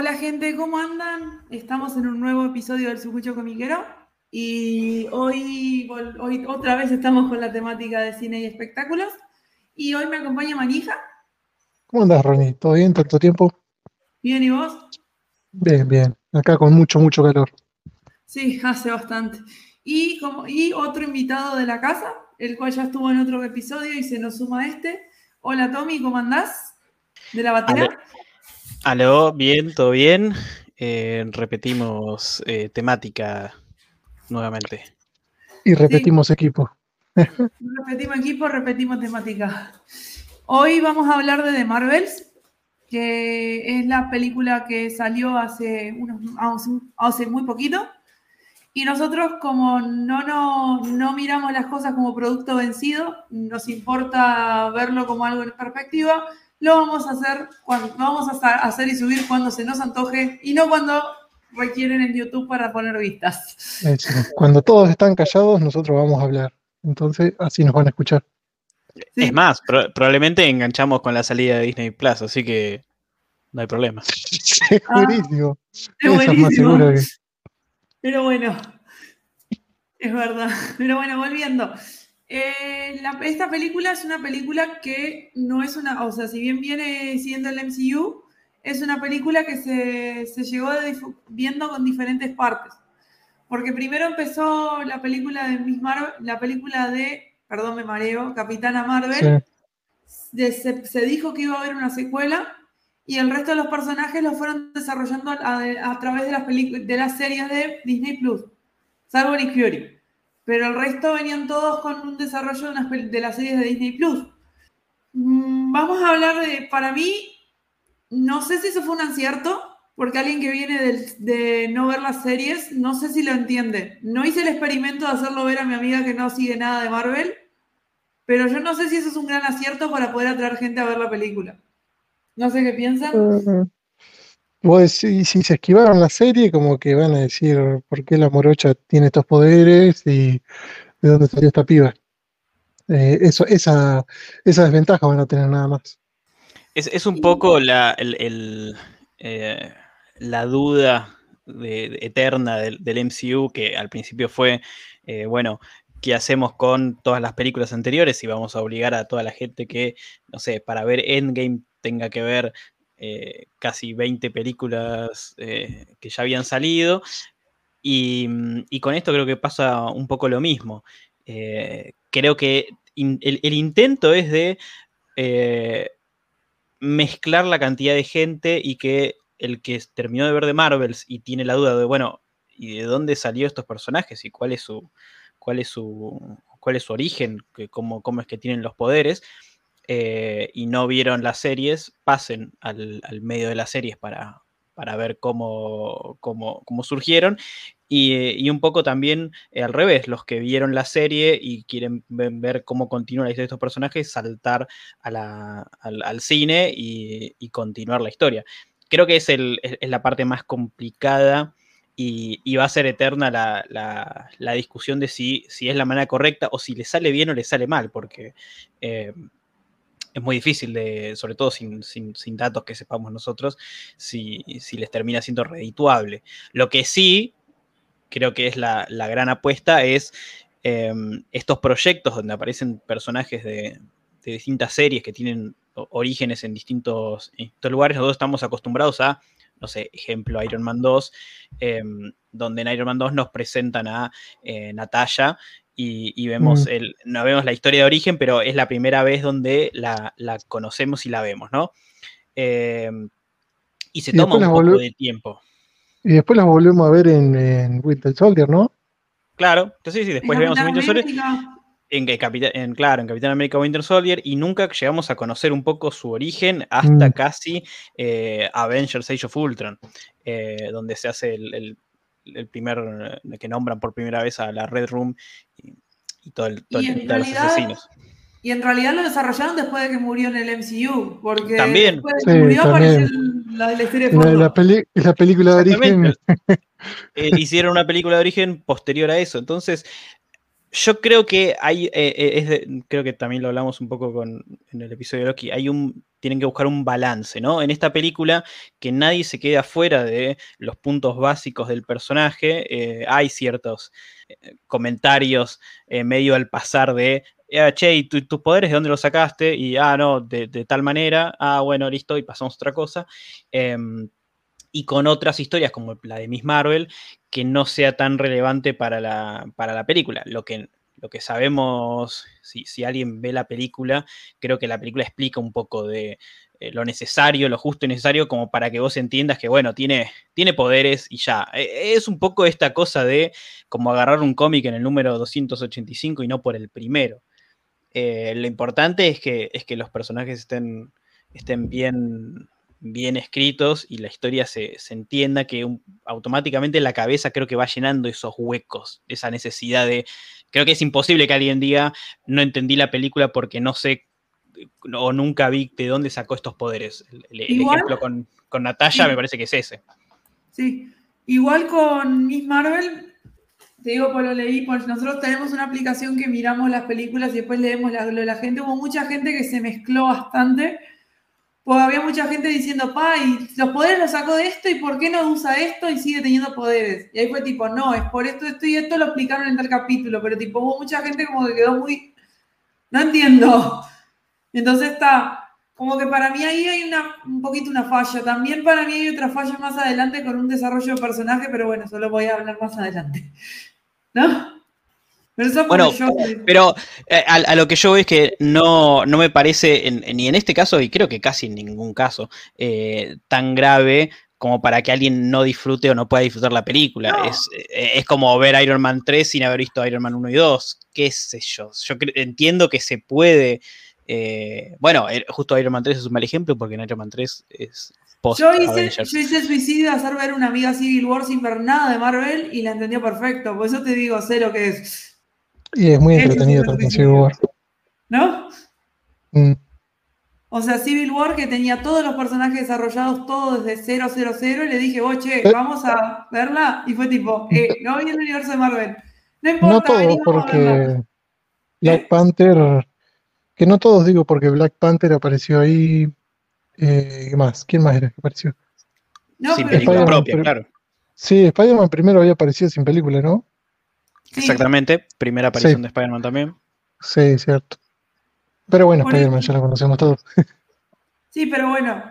Hola gente, ¿cómo andan? Estamos en un nuevo episodio del Sucucho Comiquero y hoy, hoy otra vez estamos con la temática de cine y espectáculos y hoy me acompaña Manija. ¿Cómo andas, Ronnie? ¿Todo bien? ¿Tanto tiempo? Bien, ¿y vos? Bien, bien. Acá con mucho, mucho calor. Sí, hace bastante. Y, como, y otro invitado de la casa, el cual ya estuvo en otro episodio y se nos suma a este. Hola Tommy, ¿cómo andás? ¿De la batería? Aló, bien, todo bien. Eh, repetimos eh, temática nuevamente. Y repetimos equipo. repetimos equipo, repetimos temática. Hoy vamos a hablar de The Marvels, que es la película que salió hace, unos, hace muy poquito. Y nosotros, como no, no, no miramos las cosas como producto vencido, nos importa verlo como algo en perspectiva, lo vamos a hacer cuando vamos a hacer y subir cuando se nos antoje y no cuando requieren en YouTube para poner vistas. Cuando todos están callados, nosotros vamos a hablar. Entonces, así nos van a escuchar. Es más, probablemente enganchamos con la salida de Disney Plus, así que no hay problema. Segurísimo. Ah, Pero bueno, es verdad. Pero bueno, volviendo. Eh, esta película es una película que no es una, o sea, si bien viene siendo el MCU, es una película que se, se llegó viendo con diferentes partes. Porque primero empezó la película de Miss Marvel, la película de, perdón, me mareo, Capitana Marvel. se, dijo que iba a haber una secuela y el resto de los personajes los fueron desarrollando a, través de las, de las series de Disney Plus, salvo Nick Fury pero el resto venían todos con un desarrollo de, las series de Disney Plus. Mm, vamos a hablar de, para mí, no sé si eso fue un acierto, porque alguien que viene de, no ver las series, no sé si lo entiende. No hice el experimento de hacerlo ver a mi amiga que no sigue nada de Marvel, pero yo no sé si eso es un gran acierto para poder atraer gente a ver la película. No sé qué piensan. Vos si se esquivaron la serie, como que van a decir por qué la morocha tiene estos poderes y de dónde salió esta piba. Eh, eso, esa, esa desventaja van a tener nada más. Es, un poco la, eh, la duda eterna del, MCU que al principio fue, eh, bueno, ¿qué hacemos con todas las películas anteriores? Y vamos a obligar a toda la gente que, no sé, para ver Endgame tenga que ver eh, casi 20 películas eh, que ya habían salido. Mm, y, con esto creo que pasa un poco lo mismo. Eh, creo que el, intento es de mezclar la cantidad de gente y que el que terminó de ver de Marvels y tiene la duda de, bueno, ¿y de dónde salió estos personajes? ¿Y cuál es su, cuál es su, cuál es su origen? ¿Cómo, cómo es que tienen los poderes? Eh, y no vieron las series, pasen al, medio de las series para, para ver cómo, cómo, surgieron. Y, un poco también eh, al revés, los que vieron la serie y quieren ver cómo continúa la historia de estos personajes, saltar al, cine y, continuar la historia. Creo que es, la parte más complicada y, va a ser eterna la, discusión de si, si, es la manera correcta o si le sale bien o le sale mal, porque eh, es muy difícil, de, sobre todo sin, datos que sepamos nosotros, si, les termina siendo redituable. Lo que sí creo que es la, gran apuesta es em, estos proyectos donde aparecen personajes de, distintas series que tienen orígenes en distintos, lugares. Nosotros estamos acostumbrados a, no sé, ejemplo, Iron Man 2, em, donde en Iron Man 2 nos presentan a eh, y, vemos, mm. el, no vemos la historia de origen, pero es la primera vez donde la, conocemos y la vemos, ¿no? Em, y se toma un poco de tiempo. Y después las volvemos a ver en, Winter Soldier, ¿no? Claro, entonces sí, después vemos en Winter Soldier. En, en, claro, en Capitán América Winter Soldier, y nunca llegamos a conocer un poco su origen hasta mm. casi eh, Avengers Age of Ultron, eh, donde se hace el el primer, que nombran por primera vez a la Red Room y, todo el, todo los asesinos. Y en realidad lo desarrollaron después de que murió en el MCU, porque también. después de que murió apareció la, la historia de La, película de origen. Eh, hicieron una película de origen posterior a eso. Entonces, yo creo que hay, eh, eh, creo que también lo hablamos un poco en el episodio de Loki, hay un, tienen que buscar un balance, ¿no? En esta película, que nadie se quede afuera de los puntos básicos del personaje, eh, hay ciertos comentarios medio al pasar de, ah, che, ¿y tus poderes de dónde los sacaste? Y, ah, no, de, de, tal manera, ah, bueno, listo, y pasamos a otra cosa. Y con otras historias como la de Miss Marvel, que no sea tan relevante para la, para la película. Lo que, lo que sabemos, si, si, alguien ve la película, creo que la película explica un poco de eh, lo necesario, lo justo y necesario, como para que vos entiendas que, bueno, tiene, tiene poderes y ya. E, es un poco esta cosa de como agarrar un cómic en el número 285 y no por el primero. Eh, lo importante es que, es que los personajes estén, estén bien bien escritos y la historia se, entienda, que automáticamente la cabeza creo que va llenando esos huecos, esa necesidad de... Creo que es imposible que alguien diga, no entendí la película porque no sé o nunca vi de dónde sacó estos poderes. El, ejemplo con, con Natalia me parece que es ese. Sí, igual con Miss Marvel, te digo, pues lo leí, pues nosotros tenemos una aplicación que miramos las películas y después leemos lo de la gente. Hubo mucha gente que se mezcló bastante pues había mucha gente diciendo, pa, los poderes los sacó de esto, ¿y por qué no usa esto y sigue teniendo poderes? Y ahí fue tipo, no, es por esto, esto y esto lo explicaron en el capítulo, pero tipo, hubo mucha gente como que quedó muy, no entiendo. Entonces está, como que para mí ahí hay una, un poquito una falla. También para mí hay otra falla más adelante con un desarrollo de personaje, pero bueno, solo voy a hablar más adelante. ¿No? Bueno, pero eh, a, lo que yo veo es que no, no me parece, ni en este caso, y creo que casi en ningún caso, eh, tan grave como para que alguien no disfrute o no pueda disfrutar la película. Es, eh, es, como ver Iron Man 3 sin haber visto Iron Man 1 y 2. ¿Qué sé yo? Yo entiendo que se puede. bueno, justo Iron Man 3 es un mal ejemplo porque en Iron Man 3 es post yo hice, yo hice suicidio hacer ver una amiga Civil War sin ver nada de Marvel y la entendió perfecto. Por eso te digo, sé lo que es. Y es muy entretenido también Civil War. ¿No? Mm. O sea, Civil War que tenía todos los personajes desarrollados todos desde 000 y le dije, oye, eh. vamos a verla. Y fue tipo, eh, no vi el universo de Marvel. No importa. No todos, porque Black Panther, que no todos digo porque Black Panther apareció ahí. Eh, ¿Qué más? ¿Quién más era que apareció? No, sin película propia, claro. Sí, Spider-Man primero había aparecido sin película, ¿no? Exactamente, primera aparición de Spider-Man también. Sí, cierto. Pero bueno, Spider-Man ya lo conocemos todos. sí, pero bueno.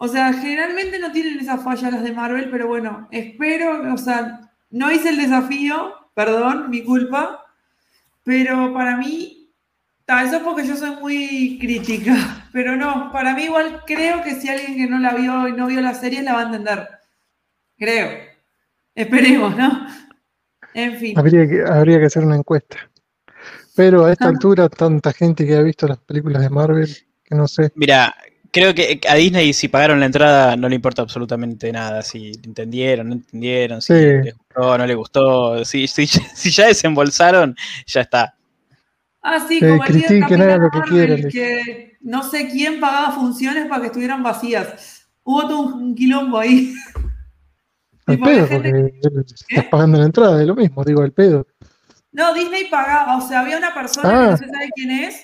O sea, generalmente no tienen esa falla las de Marvel, pero bueno, espero, o sea, no hice el desafío, perdón, mi culpa, pero para mí, tal vez porque yo soy muy crítica, pero no, para mí igual creo que si alguien que no la vio y no vio la serie la va a entender. Creo. Esperemos, ¿no? En fin. Habría que, habría que hacer una encuesta. Pero a esta ah. altura, tanta gente que ha visto las películas de Marvel, que no sé. Mira, creo que a Disney si pagaron la entrada no le importa absolutamente nada, si entendieron, no entendieron, si les gustó, no les gustó, si, si, si, ya desembolsaron, ya está. Ah, sí, como el día lo que quieran. Que no sé quién pagaba funciones para que estuvieran vacías. Hubo todo un quilombo ahí. El pedo, porque estás pagando la entrada, es lo mismo, digo, el pedo. No, Disney pagaba, o sea, había una persona, que no ah. sé sabe quién es,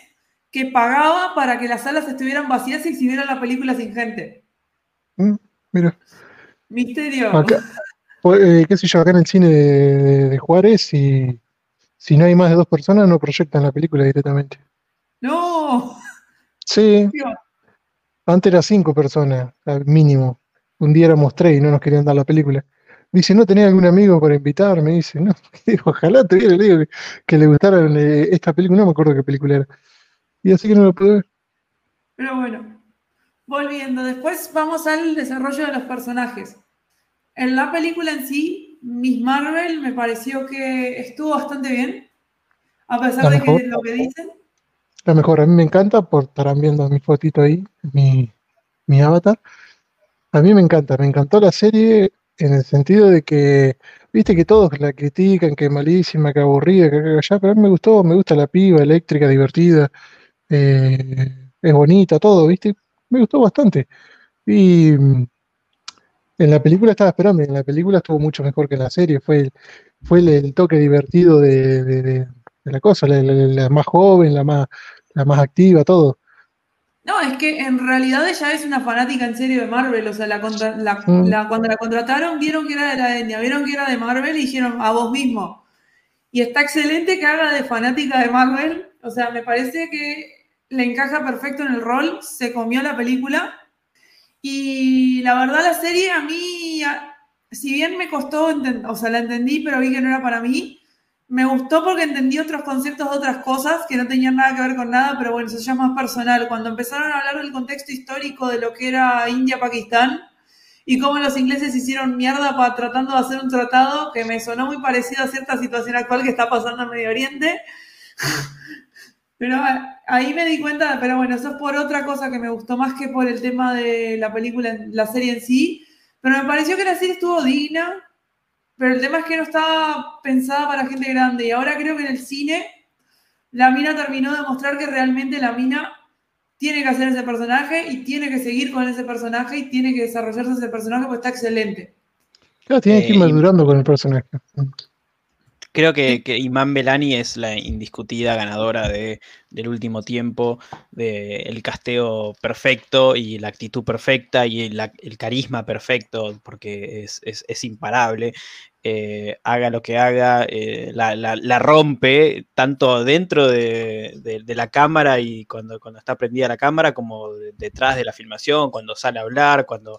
que pagaba para que las salas estuvieran vacías y exhibieran la película sin gente. Mm, mira. Misterio. Pues, eh, qué sé yo, acá en el cine de, Juárez, y si no hay más de dos personas, no proyectan la película directamente. No. Sí. Antes era cinco personas, mínimo. Un día éramos tres y no nos querían dar la película. Dice, ¿no tenía algún amigo para invitarme? Dice, no, ojalá tuviera, le digo que, le gustara eh, esta película, no me acuerdo qué película era. Y así que no lo pude ver. Pero bueno, volviendo, después vamos al desarrollo de los personajes. En la película en sí, Miss Marvel me pareció que estuvo bastante bien, a pesar de que lo que dicen. La mejor, a mí me encanta, por estarán viendo mi fotito ahí, mi, mi avatar. A mí me encanta, me encantó la serie en el sentido de que, viste que todos la critican, que es malísima, que aburrida, que allá, pero a mí me gustó, me gusta la piba, eléctrica, divertida, eh, es bonita, todo, viste, me gustó bastante. Y mm, en la película estaba esperando, en la película estuvo mucho mejor que en la serie, fue el, fue el, toque divertido de, la cosa, la, más joven, la más, la más activa, todo. No, es que en realidad ella es una fanática en serio de Marvel, o sea, la, mm. cuando la contrataron vieron que era de la etnia, vieron que era de Marvel y dijeron a vos mismo. Y está excelente que haga de fanática de Marvel, o sea, me parece que le encaja perfecto en el rol, se comió la película. Y la verdad la serie a mí, si bien me costó, o sea, la entendí, pero vi que no era para mí, me gustó porque entendí otros conceptos de otras cosas que no tenían nada que ver con nada, pero bueno, eso ya es más personal. Cuando empezaron a hablar del contexto histórico de lo que era India-Pakistán y cómo los ingleses hicieron mierda para tratando de hacer un tratado que me sonó muy parecido a cierta situación actual que está pasando en Medio Oriente. Pero ahí me di cuenta, pero bueno, eso es por otra cosa que me gustó más que por el tema de la película, la serie en sí. Pero me pareció que la serie estuvo digna, pero el tema es que no estaba pensada para gente grande. Y ahora creo que en el cine la mina terminó de mostrar que realmente la mina tiene que hacer ese personaje y tiene que seguir con ese personaje y tiene que desarrollarse ese personaje porque está excelente. Claro, tiene que ir eh, madurando con el personaje. Creo que, que Imán Belani es la indiscutida ganadora de, del último tiempo, del casteo perfecto y la actitud perfecta y el carisma perfecto, porque es, imparable. Eh, haga lo que haga, eh, la, rompe tanto dentro de, la cámara y cuando, cuando está prendida la cámara, como detrás de la filmación, cuando sale a hablar, cuando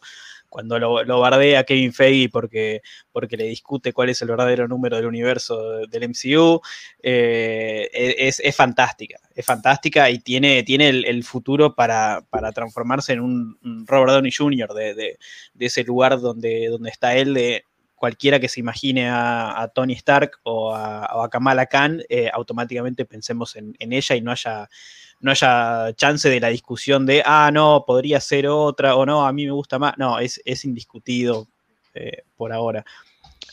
cuando lo, bardea Kevin Feige porque, porque le discute cuál es el verdadero número del universo del MCU, eh, e, es, fantástica, es fantástica y tiene, tiene el, futuro para, transformarse en un, Robert Downey Jr. De, ese lugar donde, donde está él, de cualquiera que se imagine a, Tony Stark o a, Kamala Khan, eh, automáticamente pensemos en, en ella y no haya no haya chance de la discusión de, ah, no, podría ser otra, o no, a mí me gusta más. No, es, indiscutido eh, por ahora.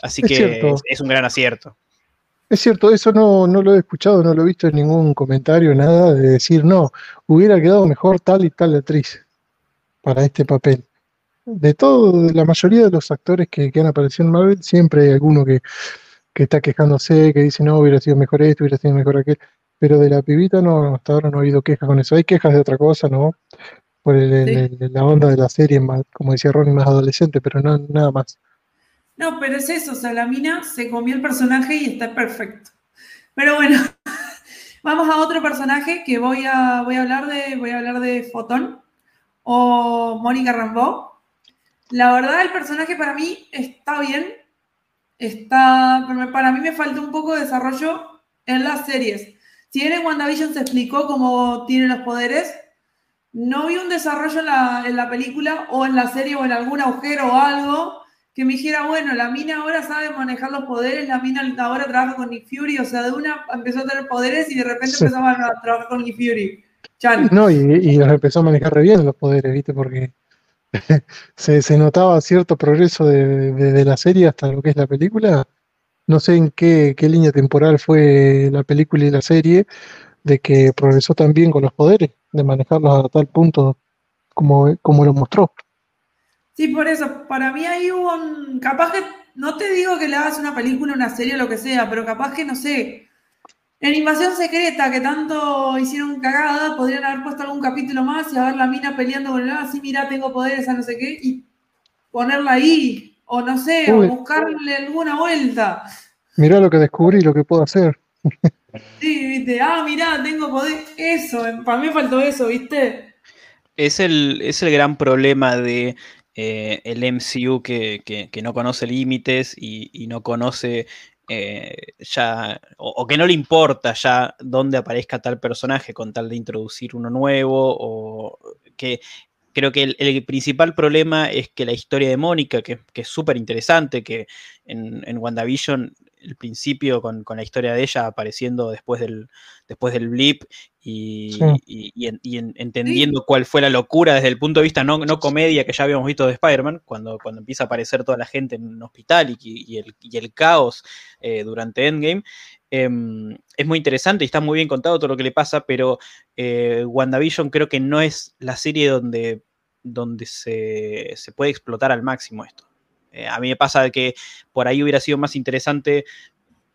Así que es, un gran acierto. Es cierto, eso no, no lo he escuchado, no lo he visto en ningún comentario, nada, de decir, no, hubiera quedado mejor tal y tal actriz para este papel. De todo, de la mayoría de los actores que, han aparecido en Marvel, siempre hay alguno que, que está quejándose, que dice, no, hubiera sido mejor esto, hubiera sido mejor aquel. Pero de la pibita no, hasta ahora no ha habido quejas con eso. Hay quejas de otra cosa, ¿no? Por la onda de la serie, más, como decía Ronnie, más adolescente, pero no, nada más. No, pero es eso, o sea, la mina se comió el personaje y está perfecto. Pero bueno, vamos a otro personaje que voy a, voy a hablar de, voy a hablar de Fotón o Mónica Rambeau. La verdad, el personaje para mí está bien, está, para mí me falta un poco de desarrollo en las series. Si bien en WandaVision se explicó cómo tiene los poderes, no vi un desarrollo en la, película o en la serie o en algún agujero o algo que me dijera, bueno, la mina ahora sabe manejar los poderes, la mina ahora trabaja con Nick Fury, o sea, de una empezó a tener poderes y de repente empezó a trabajar con Nick Fury. No, y, los empezó a manejar re bien los poderes, ¿viste? Porque se, notaba cierto progreso de, la serie hasta lo que es la película no sé en qué, línea temporal fue la película y la serie, de que progresó también con los poderes, de manejarlos a tal punto como, como lo mostró. Sí, por eso, para mí hay un, capaz que, no te digo que le hagas una película, una serie lo que sea, pero capaz que, no sé, en Invasión Secreta, que tanto hicieron cagada, podrían haber puesto algún capítulo más y a ver la mina peleando con el, así, ah, mira, tengo poderes a no sé qué, y ponerla ahí, o no sé, o buscarle alguna vuelta. Mirá lo que descubrí, lo que puedo hacer. Sí, viste, ah, mirá, tengo poder. Eso, para mí faltó eso, viste. Es el, es el gran problema de eh, el MCU que, no conoce límites y, no conoce eh, ya, o, que no le importa ya dónde aparezca tal personaje con tal de introducir uno nuevo, o que creo que el, principal problema es que la historia de Mónica, que, es súper interesante, que en, en, WandaVision el principio con, la historia de ella apareciendo después del, después del blip y, entendiendo cuál fue la locura desde el punto de vista no, comedia que ya habíamos visto de Spider-Man, cuando, cuando empieza a aparecer toda la gente en un hospital y, el, caos eh, durante Endgame, Em, es muy interesante y está muy bien contado todo lo que le pasa, pero eh, WandaVision creo que no es la serie donde, donde se, puede explotar al máximo esto. Eh, a mí me pasa que por ahí hubiera sido más interesante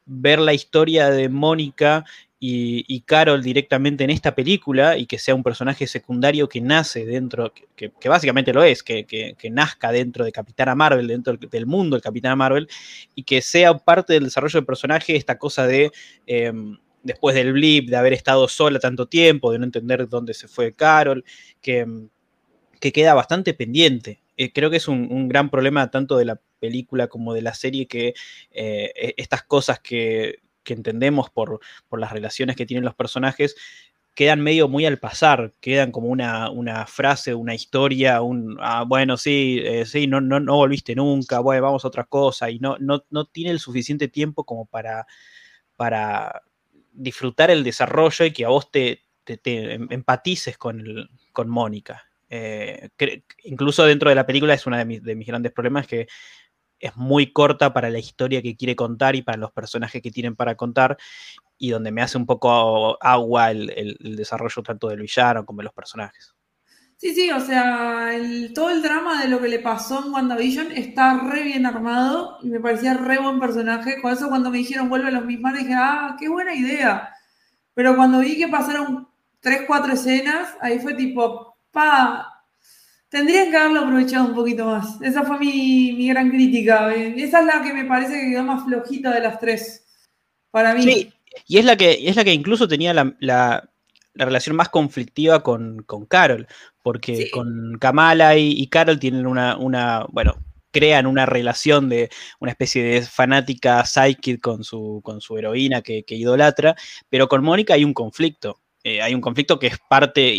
ver la historia de Mónica y, Carol directamente en esta película y que sea un personaje secundario que nace dentro, que, básicamente lo es, que, nazca dentro de Capitana Marvel, dentro del mundo del Capitana Marvel, y que sea parte del desarrollo del personaje esta cosa de, em, después del blip, de haber estado sola tanto tiempo, de no entender dónde se fue Carol, que, em, queda bastante pendiente. Eh, creo que es un, gran problema tanto de la película como de la serie que eh, e, estas cosas que, que entendemos por, las relaciones que tienen los personajes, quedan medio muy al pasar, quedan como una, frase, una historia, un, ah, bueno, sí, eh, sí, no, no, no volviste nunca, bueno, vamos a otra cosa, y no, no, no tiene el suficiente tiempo como para, para disfrutar el desarrollo y que a vos te, em, empatices con, con Mónica. Eh, incluso dentro de la película es uno de mis, de mis grandes problemas que es muy corta para la historia que quiere contar y para los personajes que tienen para contar, y donde me hace un poco agua el, desarrollo tanto del villano como de los personajes. Sí, sí, o sea, todo el drama de lo que le pasó en WandaVision está re bien armado y me parecía re buen personaje. Con eso cuando me dijeron vuelve a los mismos, dije, ah, qué buena idea. Pero cuando vi que pasaron tres, cuatro escenas, ahí fue tipo, pa, Tendrían que haberlo aprovechado un poquito más. Esa fue mi, gran crítica. Esa es la que me parece que quedó más flojita de las tres. Para mí. Sí, y es la que, es la que incluso tenía la, relación más conflictiva con, Carol. Porque con Kamala y, Carol tienen una, una, bueno, crean una relación de una especie de fanática psychic con su, con su heroína que, que idolatra, pero con Mónica hay un conflicto. Eh, hay un conflicto que es parte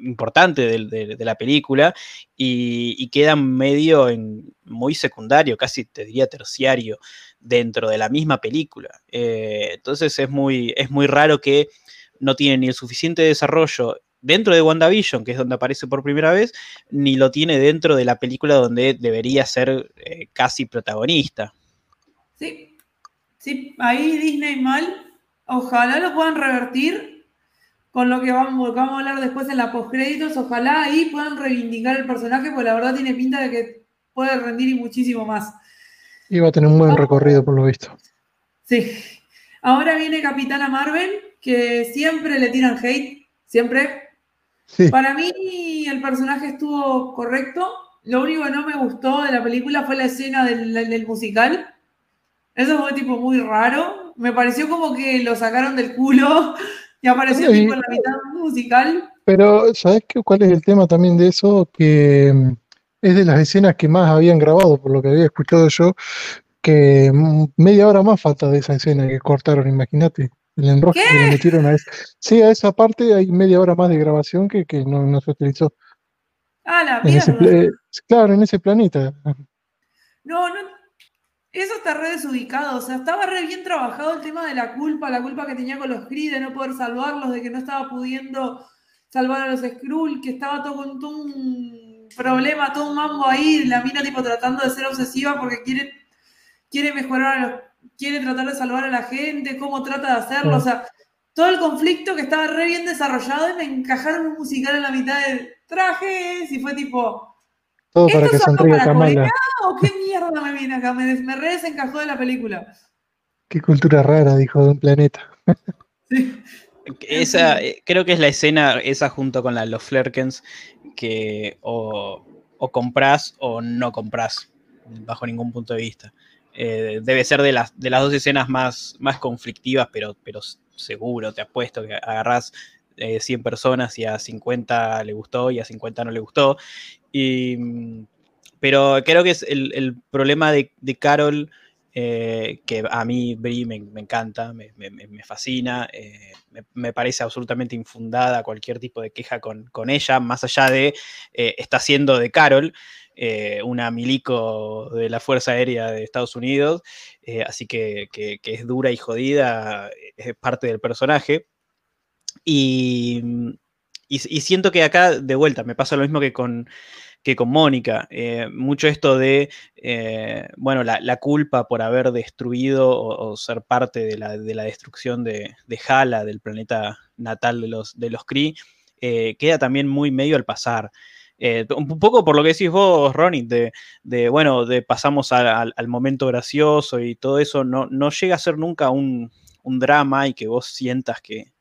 importante de, la película y, queda medio en, muy secundario, casi te diría terciario, dentro de la misma película. Eh, entonces es muy, es muy raro que no tiene ni el suficiente desarrollo dentro de WandaVision, que es donde aparece por primera vez, ni lo tiene dentro de la película donde debería ser eh, casi protagonista. Sí, sí, ahí Disney mal. Ojalá lo puedan revertir con lo que vamos, vamos a hablar después en la postcréditos. Ojalá ahí puedan reivindicar el personaje, porque la verdad tiene pinta de que puede rendir y muchísimo más. Y va a tener un buen recorrido, por lo visto. Sí. Ahora viene Capitana Marvel, que siempre le tiran hate, siempre. Para mí el personaje estuvo correcto. Lo único que no me gustó de la película fue la escena del, del musical. Eso fue tipo muy raro. Me pareció como que lo sacaron del culo y apareció tipo en la mitad musical. Pero, ¿sabes qué, cuál es el tema también de eso? Que mm, es de las escenas que más habían grabado, por lo que había escuchado yo, que mm, media hora más falta de esa escena que cortaron, imagínate. El enroque que le metieron a esa. Sí, a esa parte hay media hora más de grabación que, no, se utilizó. Ah, la mierda. claro, en ese planeta. No, no, eso está re desubicado, o sea, estaba re bien trabajado el tema de la culpa, la culpa que tenía con los Kree de no poder salvarlos, de que no estaba pudiendo salvar a los Skrull, que estaba todo con todo un problema, todo un mambo ahí, la mina tipo tratando de ser obsesiva porque quiere, quiere mejorar a los, quiere tratar de salvar a la gente, cómo trata de hacerlo, o sea, todo el conflicto que estaba re bien desarrollado y me encajaron un musical en la mitad de trajes y fue tipo, todo para que sonríe Kamala. ¿O qué mierda me viene acá? Me, me re desencajó de la película. Qué cultura rara, dijo de un planeta. sí. Esa, eh, creo que es la escena, esa junto con la los Flerkens, que o, o compras o no compras, bajo ningún punto de vista. Eh, debe ser de las, de las dos escenas más, más conflictivas, pero, pero seguro, te apuesto que agarras 100 eh, personas y a 50 le gustó y a 50 no le gustó. Y, pero creo que es el, problema de, Carol, eh, que a mí Brie me, encanta, me, fascina, eh, me, parece absolutamente infundada cualquier tipo de queja con, ella, más allá de está haciendo de Carol. una milico de la Fuerza Aérea de Estados Unidos, así que, que, es dura y jodida, es parte del personaje. Y, siento que acá, de vuelta, me pasa lo mismo que con, que con Mónica. Eh, mucho esto de, eh, bueno, la, culpa por haber destruido o, ser parte de la, destrucción de, de, Hala, del planeta natal de los, de los Kree, eh, queda también muy medio al pasar. un poco por lo que decís vos, Ronnie, de, bueno, de pasamos al momento gracioso y todo eso, no, no llega a ser nunca un, un drama y que vos sientas que,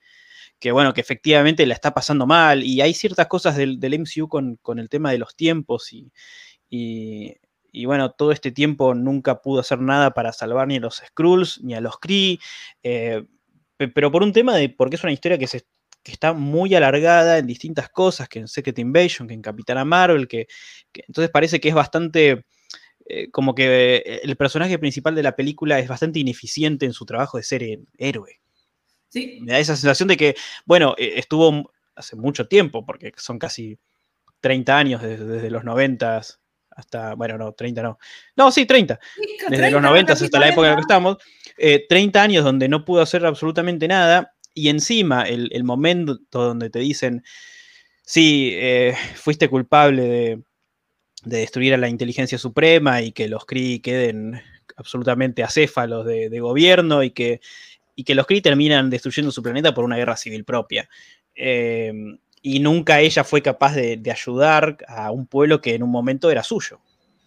que, bueno, que efectivamente la está pasando mal. Y hay ciertas cosas del, MCU con, el tema de los tiempos y, y, bueno, todo este tiempo nunca pudo hacer nada para salvar ni a los Skrulls ni a los Kree. Eh, pero por un tema de, porque es una historia que, se, está muy alargada en distintas cosas, que en Secret Invasion, que en Capitana Marvel, que, entonces parece que es bastante... Eh, como que el personaje principal de la película es bastante ineficiente en su trabajo de ser héroe. Me da esa sensación de que, bueno, eh, estuvo hace mucho tiempo, porque son casi 30 años desde, los 90 hasta, bueno, no, 30 no. No, sí, 30. desde los 90 hasta la época en la que estamos. 30 eh, años donde no pudo hacer absolutamente nada. Y encima, el, momento donde te dicen, sí, eh, fuiste culpable de, destruir a la inteligencia suprema y que los Kree queden absolutamente acéfalos de, de gobierno y que y que los Kree terminan destruyendo su planeta por una guerra civil propia. Eh, y nunca ella fue capaz de, ayudar a un pueblo que en un momento era suyo,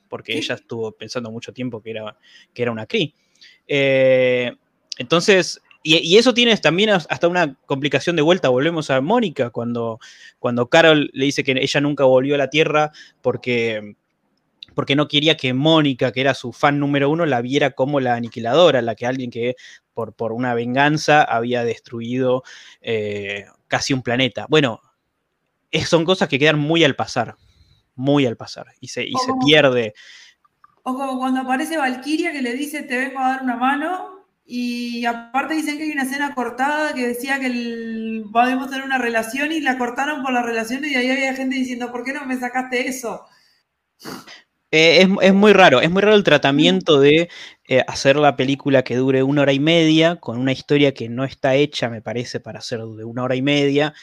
porque ella estuvo pensando mucho tiempo que era, que era una Kree. Eh, entonces, y, eso tiene también hasta una complicación de vuelta. Volvemos a Mónica, cuando, cuando Carol le dice que ella nunca volvió a la Tierra porque porque no quería que Mónica, que era su fan número uno, la viera como la aniquiladora, la que alguien que por, por una venganza había destruido eh, casi un planeta. Bueno, son cosas que quedan muy al pasar, muy al pasar, y se, y se pierde. O como cuando aparece Valkyria que le dice te vengo a dar una mano, y aparte dicen que hay una escena cortada que decía que el, podemos tener una relación y la cortaron por la relación y ahí había gente diciendo, ¿por qué no me sacaste eso? Eh, es, muy raro, es muy raro el tratamiento de eh, hacer la película que dure una hora y media, con una historia que no está hecha, me parece, para ser de una hora y media.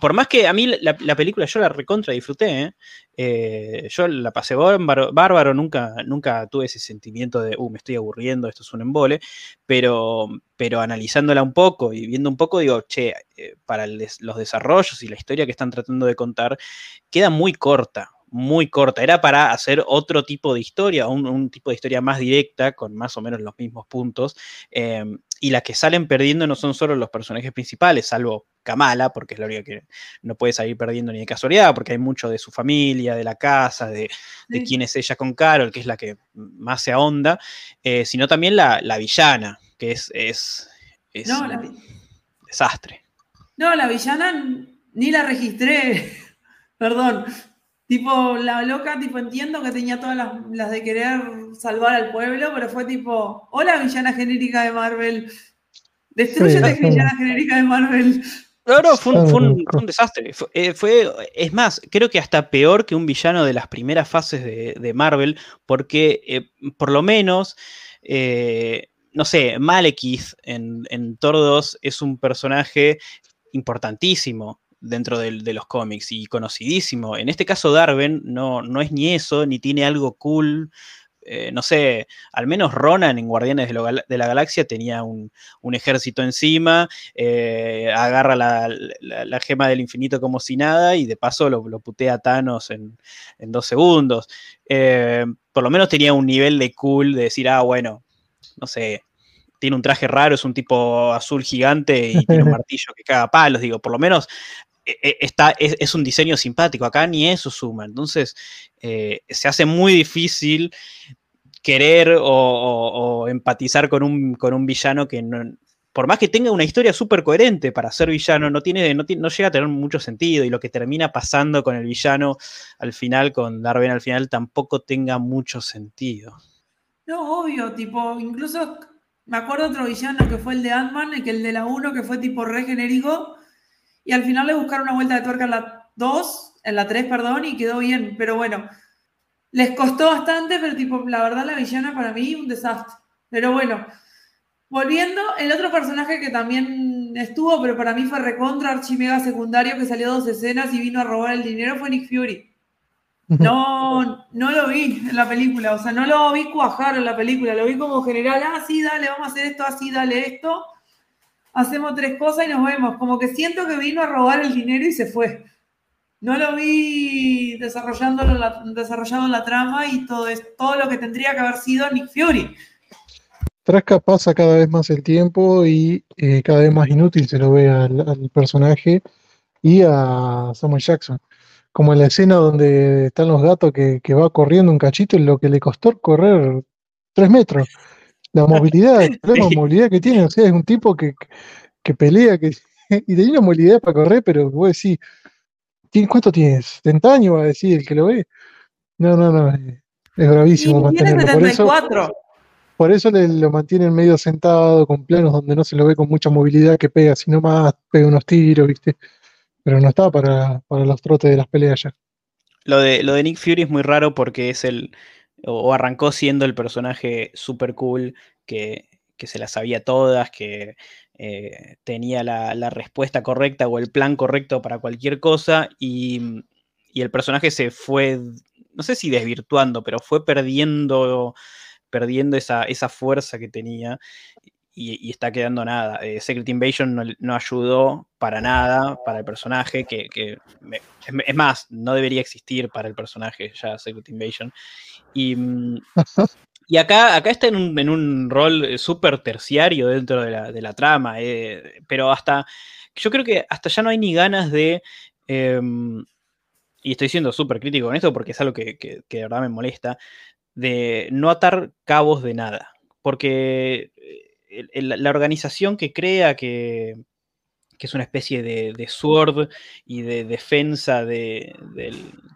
Por más que a mí la, película yo la recontra disfruté, ¿eh? yo la pasé bárbaro, bárbaro, nunca, nunca tuve ese sentimiento de, uh, me estoy aburriendo, esto es un embole, pero, pero analizándola un poco y viendo un poco, digo, che, para los desarrollos y la historia que están tratando de contar, queda muy corta, muy corta. Era para hacer otro tipo de historia, un, tipo de historia más directa, con más o menos los mismos puntos. Em, y las que salen perdiendo no son solo los personajes principales, salvo Kamala, porque es la única que no puede salir perdiendo ni de casualidad, porque hay mucho de su familia, de la casa, de, quién es ella con Carol, que es la que más se ahonda, eh, sino también la, villana, que es, es, un desastre. No, la villana ni la registré. Perdón, Tipo, la loca, tipo, entiendo que tenía todas las, de querer salvar al pueblo, pero fue tipo, hola villana genérica de Marvel. Destruyete villana genérica de Marvel. No, no, fue un, desastre. Eh, fue, es más, creo que hasta peor que un villano de las primeras fases de, Marvel, porque eh, por lo menos, eh, no sé, Malekith en, en Thor 2 es un personaje importantísimo dentro de, los cómics y conocidísimo. En este caso, Darwin no, no es ni eso, ni tiene algo cool. Eh, no sé, al menos Ronan en Guardianes de, la Galaxia tenía un, ejército encima, eh, agarra la, gema del infinito como si nada y de paso lo, putea a Thanos en, dos segundos. Eh, por lo menos tenía un nivel de cool de decir, ah, bueno, no sé, tiene un traje raro, es un tipo azul gigante y tiene un martillo que caga palos, digo, por lo menos está, es, un diseño simpático, acá ni eso suma, entonces eh, se hace muy difícil querer o, empatizar con un, con un, villano que por más que tenga una historia súper coherente para ser villano, no, tiene, no, no, llega a tener mucho sentido y lo que termina pasando con el villano al final, con Darwin al final, tampoco tenga mucho sentido. No, obvio, tipo, incluso me acuerdo otro villano que fue el de Ant-Man, que el de la 1, que fue tipo re genérico, y al final le buscaron una vuelta de tuerca en la 2, en la 3, perdón, y quedó bien. Pero bueno, les costó bastante, pero tipo, la verdad la villana para mí un desastre. Pero bueno, volviendo, el otro personaje que también estuvo, pero para mí fue recontra archimega secundario, que salió dos escenas y vino a robar el dinero, fue Nick Fury. No, no lo vi en la película, o sea, no lo vi cuajar en la película, lo vi como general, ah, sí, dale, vamos a hacer esto, así, dale esto hacemos tres cosas y nos vemos. Como que siento que vino a robar el dinero y se fue. No lo vi desarrollando la, trama y todo, es, todo lo que tendría que haber sido Nick Fury. Trasca pasa cada vez más el tiempo y eh, cada vez más inútil se lo ve al, personaje y a Samuel Jackson. Como en la escena donde están los gatos que, va corriendo un cachito y lo que le costó correr tres metros. La movilidad, la movilidad que tiene, o sea, es un tipo que, pelea que, y tenía una movilidad para correr, pero vos decís, ¿cuánto tienes? ¿70 años? Va a decir el que lo ve. No, no, no, es, bravísimo. tiene 74. Por eso le, lo mantienen medio sentado, con planos donde no se lo ve con mucha movilidad que pega, sino más pega unos tiros, ¿viste? Pero no está para, los trotes de las peleas ya. Lo de, lo de Nick Fury es muy raro porque es el. O, arrancó siendo el personaje super cool que, se las sabía todas, que eh, tenía la, respuesta correcta o el plan correcto para cualquier cosa y, y, el personaje se fue, no sé si desvirtuando, pero fue perdiendo perdiendo esa, esa fuerza que tenía y, está quedando nada. Eh, Secret Invasion no, ayudó para nada para el personaje, que, es, más, no debería existir para el personaje ya Secret Invasion. Y, y acá, acá está en un, en un rol súper terciario dentro de la, trama, eh, pero hasta, yo creo que hasta ya no hay ni ganas de... Em, y estoy siendo súper crítico con esto porque es algo que, que, de verdad me molesta, de no atar cabos de nada. Porque eh, la organización que crea que, es una especie de, sword y de defensa del,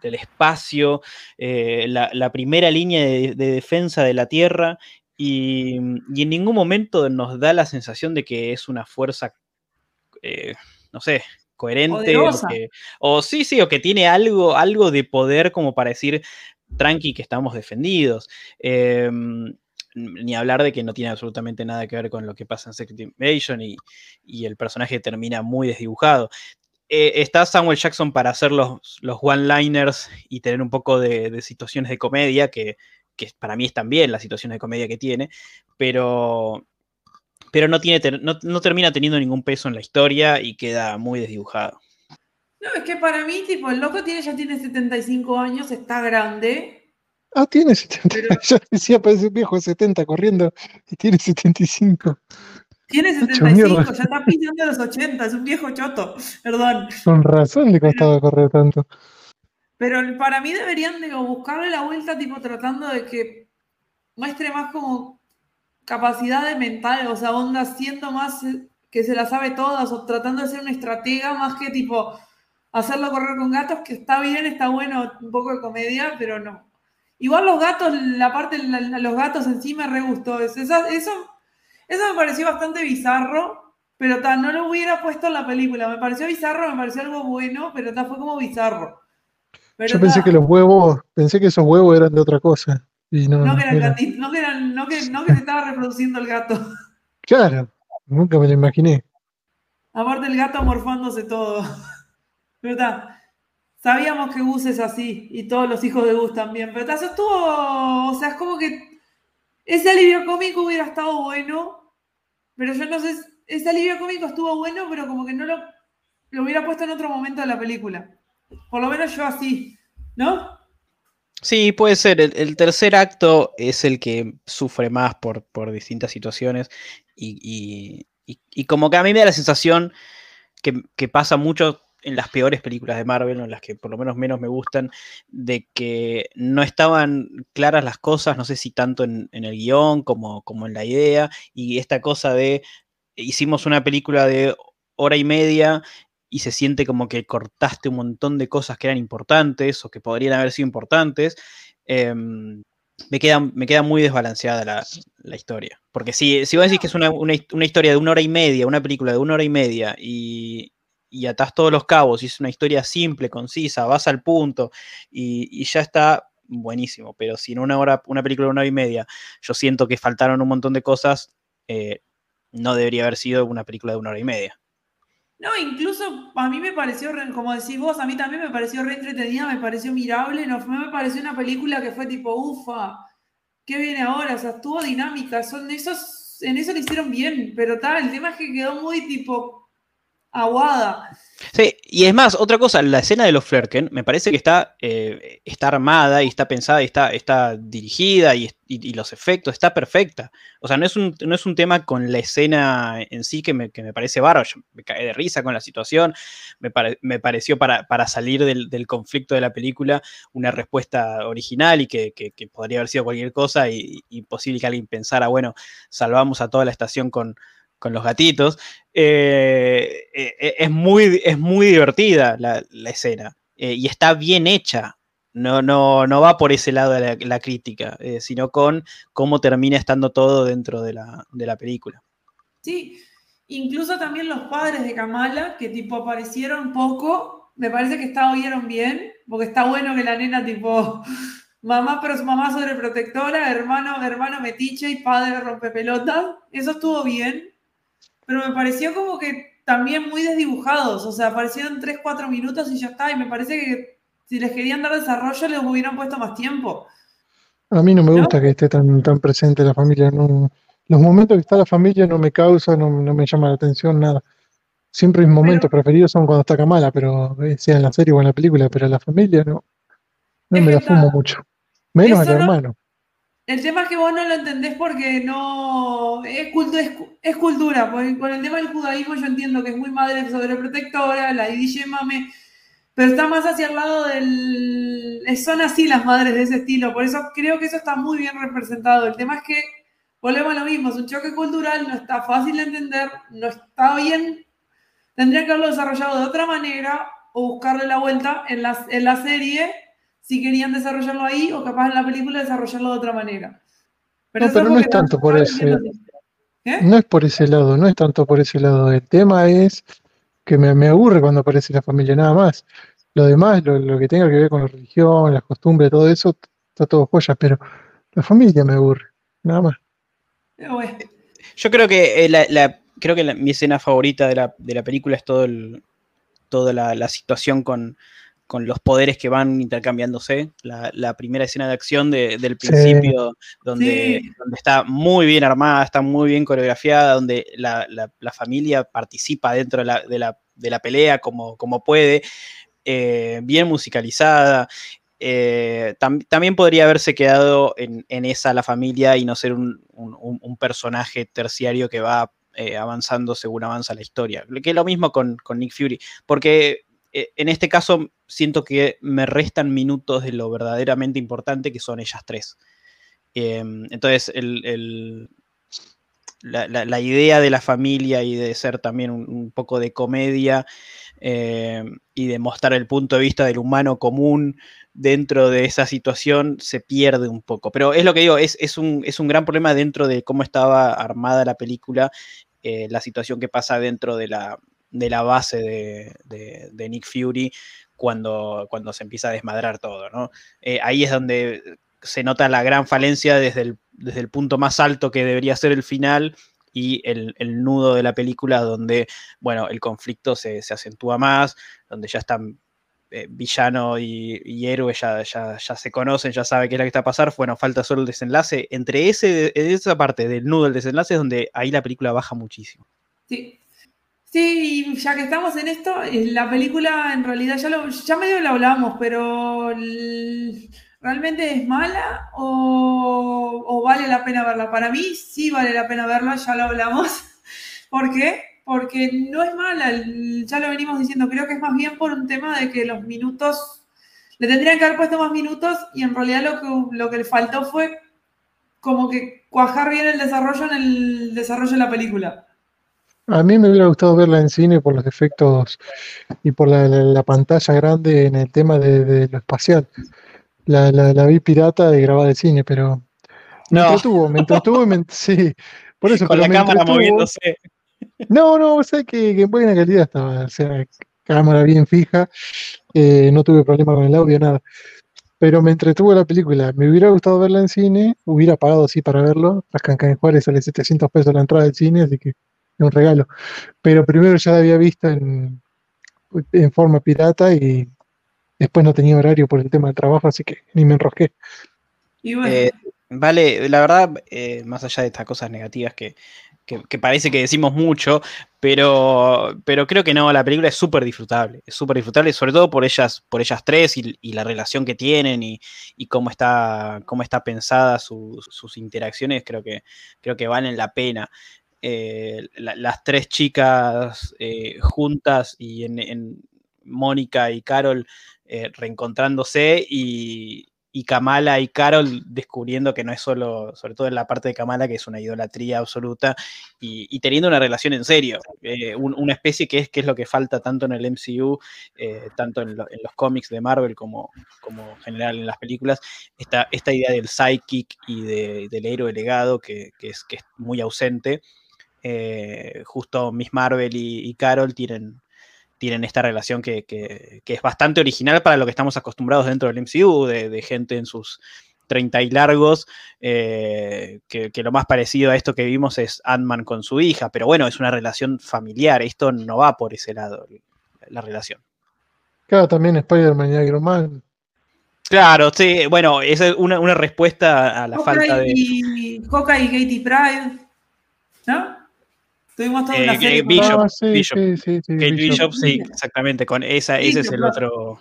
espacio, eh, la, primera línea de, defensa de la Tierra, y, en ningún momento nos da la sensación de que es una fuerza, eh, no sé, coherente, o, sí, sí, o que tiene algo, algo de poder como para decir, tranqui que estamos defendidos. Em, ni hablar de que no tiene absolutamente nada que ver con lo que pasa en Secret Invasion y, el personaje termina muy desdibujado. Eh, está Samuel Jackson para hacer los, los one-liners y tener un poco de, situaciones de comedia, que, para mí es también la situación de comedia que tiene, pero, pero no, tiene, no termina teniendo ningún peso en la historia y queda muy desdibujado. No, es que para mí, tipo, el loco tiene, ya tiene 75 años, está grande. Ah, tiene 70. Yo decía, parece un viejo de 70 corriendo y tiene 75. Tiene 75, ya está pisando los 80, es un viejo choto, perdón. Con razón le costaba correr tanto. Pero para mí deberían de buscarle la vuelta, tipo, tratando de que muestre más como capacidad de mental, o sea, onda siendo más que se la sabe todas, o tratando de ser una estratega más que tipo hacerlo correr con gatos, que está bien, está bueno, un poco de comedia, pero no. Igual los gatos, la parte de los gatos en sí me re gustó. Eso, eso, me pareció bastante bizarro, pero no lo hubiera puesto en la película. Me pareció bizarro, me pareció algo bueno, pero fue como bizarro. Yo pensé que los huevos, pensé que esos huevos eran de otra cosa. Y no, no, que eran no, que eran, no, que, no que se estaba reproduciendo el gato. Claro, nunca me lo imaginé. Aparte el gato morfándose todo. ¿verdad? Sabíamos que Gus es así y todos los hijos de Gus también, pero eso estuvo, o sea, es como que ese alivio cómico hubiera estado bueno, pero yo no sé, ese alivio cómico estuvo bueno, pero como que no lo, lo hubiera puesto en otro momento de la película. Por lo menos yo así, ¿no? Sí, puede ser. El, tercer acto es el que sufre más por, por distintas situaciones y, como que a mí me da la sensación que, que pasa mucho en las peores películas de Marvel, o en las que por lo menos menos me gustan, de que no estaban claras las cosas, no sé si tanto en, el guion como, como en la idea, y esta cosa de hicimos una película de hora y media y se siente como que cortaste un montón de cosas que eran importantes o que podrían haber sido importantes. Em, me queda, me queda muy desbalanceada la, historia. Porque si, si vos decís que es una, una, historia de una hora y media, una película de una hora y media, y, y atás todos los cabos y es una historia simple, concisa, vas al punto y, ya está buenísimo. Pero si en una hora, una película de una hora y media, yo siento que faltaron un montón de cosas, eh, no debería haber sido una película de una hora y media. No, incluso a mí me pareció, como decís vos, a mí también me pareció re entretenida, me pareció mirable, no, me pareció una película que fue tipo, ufa, ¿qué viene ahora? O sea, estuvo dinámica, son esos, en eso lo hicieron bien, pero tal, el tema es que quedó muy tipo, aguada. Sí, y es más, otra cosa, la escena de los Flerken me parece que está, eh, está armada y está pensada y está, está dirigida y, los efectos, está perfecta. O sea, no es, un, no es un tema con la escena en sí que me, parece bárbaro. me cae de risa con la situación. Me, pareció para, salir del, conflicto de la película una respuesta original y que, podría haber sido cualquier cosa y, y posible que alguien pensara, bueno, salvamos a toda la estación con, con los gatitos. Eh, eh, es, muy, es muy divertida la, escena eh, y está bien hecha. No, no, no va por ese lado de la, crítica, sino con cómo termina estando todo dentro de la, película. Sí, incluso también los padres de Kamala, que tipo aparecieron poco, me parece que oyeron bien, porque está bueno que la nena tipo mamá, pero su mamá sobreprotectora, hermano, hermano metiche y padre rompepelota. Eso estuvo bien pero me pareció como que también muy desdibujados, o sea, aparecieron 3, 4 minutos y ya está, y me parece que si les querían dar desarrollo les hubieran puesto más tiempo. A mí no me gusta que esté tan, tan presente la familia, no, los momentos que está la familia no me causa, no, me llama la atención, nada. Siempre mis momentos preferidos son cuando está Kamala, pero eh, sea en la serie o en la película, pero la familia no, no me la fumo mucho. Menos al hermano. El tema es que vos no lo entendés porque no es, es, cultura. Porque con el tema del judaísmo yo entiendo que es muy madre sobreprotectora, la DJ mame, pero está más hacia el lado del... Son así las madres de ese estilo, por eso creo que eso está muy bien representado. El tema es que volvemos a lo mismo, es un choque cultural, no está fácil de entender, no está bien, tendría que haberlo desarrollado de otra manera o buscarle la vuelta en la, en la serie si querían desarrollarlo ahí o capaz en la película desarrollarlo de otra manera. Pero no, pero no es tanto por ese... ¿Eh? No es por ese lado, no es tanto por ese lado. El tema es que me, aburre cuando aparece la familia, nada más. Lo demás, lo, que tenga que ver con la religión, las costumbres, todo eso, está todo joya, pero la familia me aburre, nada más. Yo creo que eh, creo que mi escena favorita de la, película es todo el, toda la situación con, con los poderes que van intercambiándose. La, primera escena de acción del principio, donde, está muy bien armada, está muy bien coreografiada, donde la, familia participa dentro de la, pelea como, como puede, eh, bien musicalizada. Eh, también podría haberse quedado en, esa la familia y no ser un, personaje terciario que va eh, avanzando según avanza la historia. Que es lo mismo con, con Nick Fury, porque en este caso siento que me restan minutos de lo verdaderamente importante que son ellas tres. Em, entonces, la, idea de la familia y de ser también un, poco de comedia em, y de mostrar el punto de vista del humano común dentro de esa situación se pierde un poco. Pero es lo que digo, es, un, es un gran problema dentro de cómo estaba armada la película, eh, la situación que pasa dentro de la, de la base de, Nick Fury cuando, cuando se empieza a desmadrar todo, ¿no? Eh, ahí es donde se nota la gran falencia desde el, desde el punto más alto que debería ser el final y el, nudo de la película donde, bueno, el conflicto se, acentúa más, donde ya están eh, villano y, héroe ya, ya, se conocen, ya sabe qué es lo que está a pasar, bueno, falta solo el desenlace. Entre ese, esa parte del nudo del desenlace es donde ahí la película baja muchísimo. Sí, Sí, ya que estamos en esto, eh, la película en realidad ya, lo, ya medio la hablamos, pero ¿realmente es mala o, vale la pena verla? Para mí sí vale la pena verla, ya lo hablamos. ¿Por qué? Porque no es mala, ya lo venimos diciendo, creo que es más bien por un tema de que los minutos, le tendrían que haber puesto más minutos y en realidad lo que, lo que le faltó fue como que cuajar bien el desarrollo en el desarrollo de la película. A mí me hubiera gustado verla en cine por los efectos y por la, pantalla grande en el tema de, lo espacial. La, la, vi pirata y grabada de cine, pero me entretuvo, me entretuvo, sí, por eso. Con la cámara moviéndose. No, no, sé que, que, en buena calidad estaba, o sea, cámara bien fija, eh, no tuve problema con el audio, nada. Pero me entretuvo la película, me hubiera gustado verla en cine, hubiera pagado así para verlo, las en Juárez sale 700 pesos la entrada del cine, así que un regalo. Pero primero ya la había visto en, en forma pirata y después no tenía horario por el tema del trabajo, así que ni me enrosqué. Eh, vale, la verdad, eh, más allá de estas cosas negativas que, que, parece que decimos mucho, pero, pero creo que no, la película es súper disfrutable, es súper disfrutable, sobre todo por ellas, por ellas tres y, la relación que tienen y, cómo, está, cómo está pensada sus interacciones, creo que, creo que valen la pena. Eh, las tres chicas eh, juntas y en, Mónica y Carol eh, reencontrándose y, y Kamala y Carol descubriendo que no es solo, sobre todo en la parte de Kamala, que es una idolatría absoluta, y, teniendo una relación en serio, eh, una especie que es, que es lo que falta tanto en el MCU, eh, tanto en, los cómics de Marvel como, como en general en las películas, esta, esta idea del psychic y del héroe legado que, es, que es muy ausente. Eh, justo Miss Marvel y Carol tienen, tienen esta relación que, es bastante original para lo que estamos acostumbrados dentro del MCU, de, gente en sus 30 y largos, eh, que, lo más parecido a esto que vimos es Ant-Man con su hija, pero bueno, es una relación familiar, esto no va por ese lado, la relación. Claro, también Spider-Man y Iron Man. Claro, sí, bueno, esa es una, respuesta a la falta de... Y, Coca y Katie Pride, ¿no? Tuvimos toda una serie. Bishop, ah, sí, Bishop. Sí, Kate Bishop, sí, exactamente. Con esa, ese es el otro.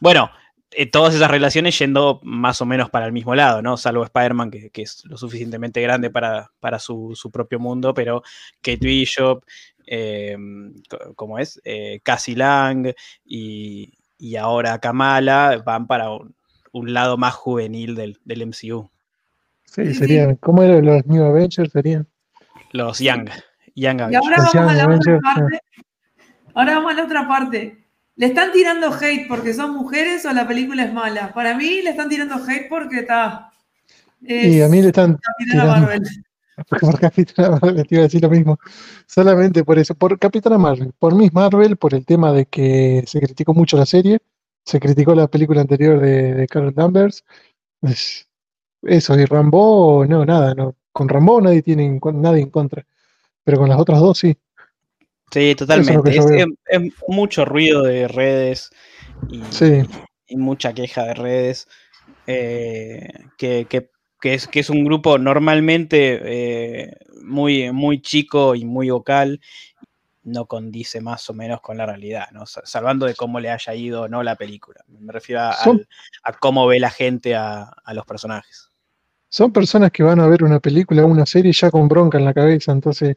Bueno, eh, todas esas relaciones yendo más o menos para el mismo lado, ¿no? Salvo Spider-Man, que, es lo suficientemente grande para, para su, propio mundo, pero Kate Bishop, eh, ¿cómo es? Eh, Cassie Lang y, y, ahora Kamala van para un, lado más juvenil del, del MCU. Sí, serían. ¿Cómo eran los New Avengers? Serían. Los Young. Y ahora vamos a la otra parte. Ahora vamos a la otra parte. ¿Le están tirando hate porque son mujeres o la película es mala? Para mí le están tirando hate porque está. Y a mí le están tirando. Marvel. Por Capitana Marvel, te iba a decir lo mismo. Solamente por eso. Por Capitana Marvel. Por Miss Marvel, por el tema de que se criticó mucho la serie. Se criticó la película anterior de, Carol Danvers. eso, y Rambo, no, nada. No. Con Rambo nadie tiene nadie en contra pero con las otras dos sí. Sí, totalmente. Es, mucho ruido de redes y, mucha queja de redes. Eh, que, es, que es un grupo normalmente eh, muy, muy chico y muy vocal, no condice más o menos con la realidad, ¿no? salvando de cómo le haya ido no la película. Me refiero a, cómo ve la gente a, a, los personajes. Son personas que van a ver una película o una serie ya con bronca en la cabeza, entonces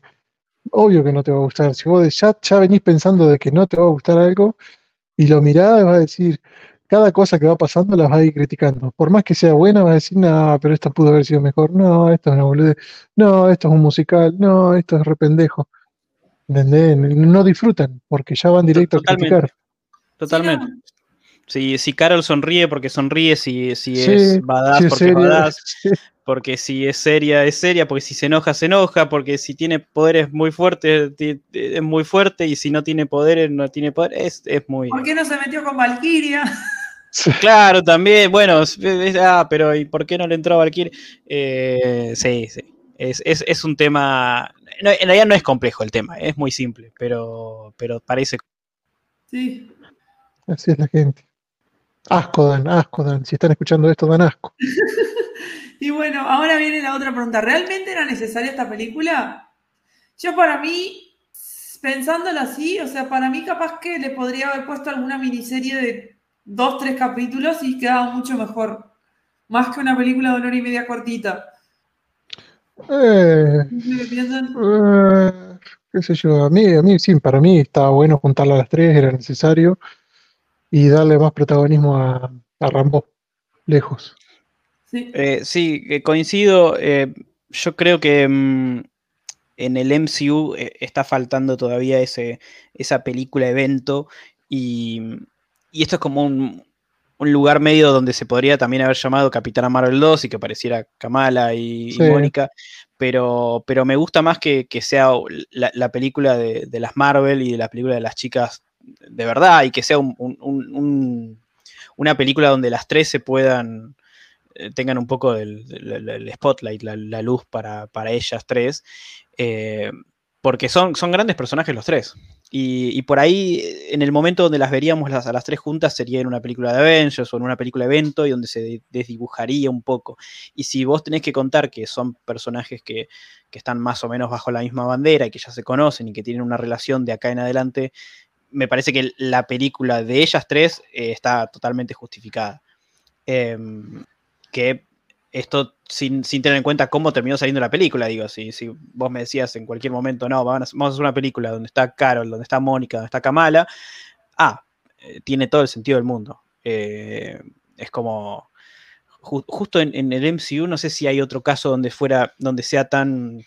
obvio que no te va a gustar. Si vos ya, ya venís pensando de que no te va a gustar algo y lo mirás, vas a decir, cada cosa que va pasando las vas a ir criticando. Por más que sea buena, vas a decir, no, pero esto pudo haber sido mejor. No, esto es una boludez. No, esto es un musical. No, esto es rependejo. ¿Entendés? No disfrutan porque ya van directo a criticar. Totalmente. Si, si Carol sonríe porque sonríe, si, si es badass porque es badass, porque si es seria, es seria, porque si se enoja, se enoja, porque si tiene poderes muy fuertes, es muy fuerte, y si no tiene poderes, no tiene poder, es, muy... ¿Por qué no se metió con Valkyria? Claro, también, bueno, ah, pero ¿y por qué no le entró a Valkyria? Eh, sí, sí, es, un tema, en realidad no es complejo el tema, es muy simple, pero, pero parece... Sí. Así es la gente. Asco dan, asco dan, si están escuchando esto dan asco. Y bueno, ahora viene la otra pregunta. ¿Realmente era necesaria esta película? Yo para mí, pensándolo así, o sea, para mí capaz que le podría haber puesto alguna miniserie de dos, tres capítulos y quedaba mucho mejor. Más que una película de una hora y media cortita. Eh, eh, qué sé yo, a mí, a mí sí, para mí estaba bueno juntarla a las tres, era necesario, y darle más protagonismo a, a Rambo, lejos. Sí, eh, coincido. Eh, yo creo que mm, en el MCU eh, está faltando todavía ese, esa película evento y, y esto es como un, lugar medio donde se podría también haber llamado Capitana Marvel 2 y que pareciera Kamala y, Mónica, pero, pero me gusta más que, sea la, película de, las Marvel y de la película de las chicas de verdad y que sea una película donde las tres se puedan eh, tengan un poco del, spotlight, la, luz para, ellas tres, eh, porque son, son grandes personajes los tres. Y, por ahí, en el momento donde las veríamos las, a las tres juntas, sería en una película de Avengers o en una película de evento y donde se desdibujaría un poco. Y si vos tenés que contar que son personajes que, están más o menos bajo la misma bandera y que ya se conocen y que tienen una relación de acá en adelante, me parece que la película de ellas tres eh, está totalmente justificada. Em, que esto sin, tener en cuenta cómo terminó saliendo la película, digo, si, si vos me decías en cualquier momento, no, vamos a, hacer una película donde está Carol, donde está Mónica, donde está Kamala, ah, eh, tiene todo el sentido del mundo. Eh, es como, justo en, en, el MCU, no sé si hay otro caso donde fuera, donde sea tan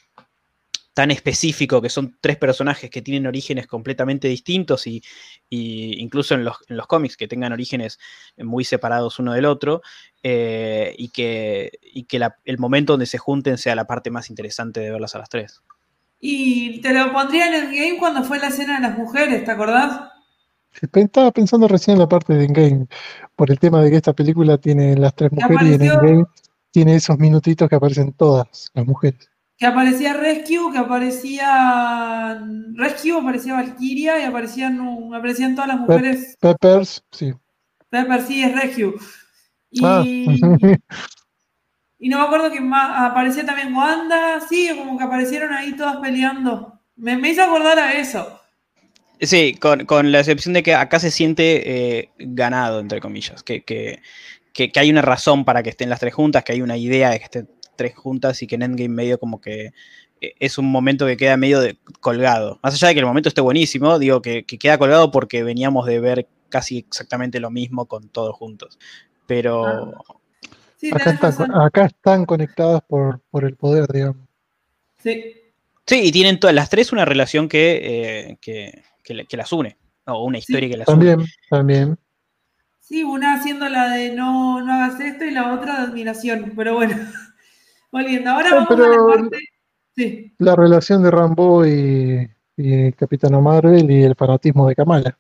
tan específico, que son tres personajes que tienen orígenes completamente distintos y, incluso en los, cómics que tengan orígenes muy separados uno del otro, eh, y que, que el momento donde se junten sea la parte más interesante de verlas a las tres. Y te lo pondría en el game cuando fue la escena de las mujeres, ¿te acordás? Estaba pensando recién en la parte de Endgame, por el tema de que esta película tiene las tres mujeres y en Endgame tiene esos minutitos que aparecen todas las mujeres que aparecía Rescue, que aparecía Rescue, aparecía Valkyria y aparecían, aparecían todas las mujeres. Peppers, sí. Peppers, sí, es Rescue. Y, ah. y no me acuerdo que más, aparecía también Wanda, sí, como que aparecieron ahí todas peleando. Me, me hizo acordar a eso. Sí, con, la excepción de que acá se siente eh, ganado, entre comillas, que, que, que, hay una razón para que estén las tres juntas, que hay una idea de que estén tres juntas y que en Endgame medio como que eh, es un momento que queda medio colgado. Más allá de que el momento esté buenísimo, digo que, queda colgado porque veníamos de ver casi exactamente lo mismo con todos juntos. Pero... Ah. acá, están, conectadas por, el poder, digamos. Sí. Sí, y tienen todas las tres una relación que, eh, que, las une, o una historia que las une. También, también. Sí, una haciendo la de no, no hagas esto y la otra de admiración, pero bueno. Volviendo, ahora vamos a la parte. Sí. La relación de Rambo y, y Capitano Marvel y el fanatismo de Kamala.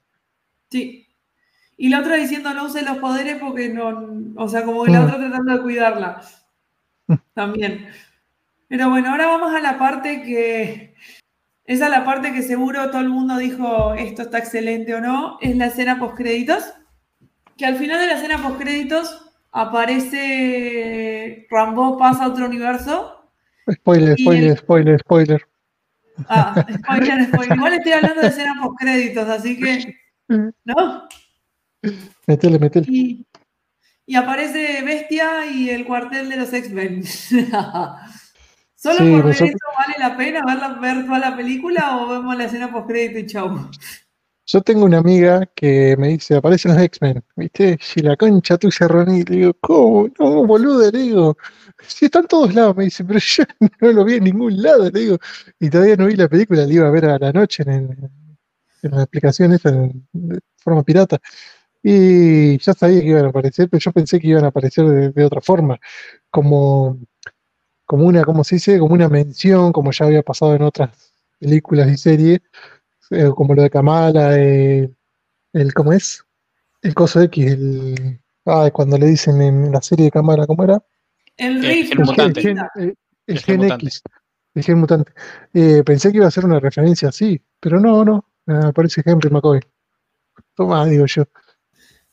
Sí. Y la otra diciendo no use los poderes porque no. O sea, como que la mm. otra tratando de cuidarla. Mm. También. Pero bueno, ahora vamos a la parte que. Esa es la parte que seguro todo el mundo dijo esto está excelente o no. Es la escena post créditos. Que al final de la escena post créditos aparece Rambo pasa a otro universo. Spoiler, spoiler, spoiler, spoiler. Ah, spoiler, spoiler. Igual estoy hablando de escenas post créditos, así que. ¿No? Metele. Y, y, aparece Bestia y el cuartel de los X-Men. ¿Solo por ver eso vale la pena ver, ver toda la película o vemos la escena post crédito y chau? Yo tengo una amiga que me dice, aparecen los X-Men, ¿viste? Si la concha tuya, Ronnie, le digo, ¿cómo? No, boludo, le digo, si están todos lados, me dice, pero yo no lo vi en ningún lado, le digo, y todavía no vi la película, la iba a ver a la noche en, la aplicación de forma pirata, y ya sabía que iban a aparecer, pero yo pensé que iban a aparecer de, otra forma, como, como una, ¿cómo se dice? Como una mención, como ya había pasado en otras películas y series, eh, como lo de Kamala, eh, el, ¿cómo es? El coso X, el, ah, cuando le dicen en la serie de Kamala, ¿cómo era? El rifle. El, mutante. el, gen, X, el gen mutante. Eh, pensé que iba a ser una referencia así, pero no, no, aparece Henry McCoy. Toma, digo yo.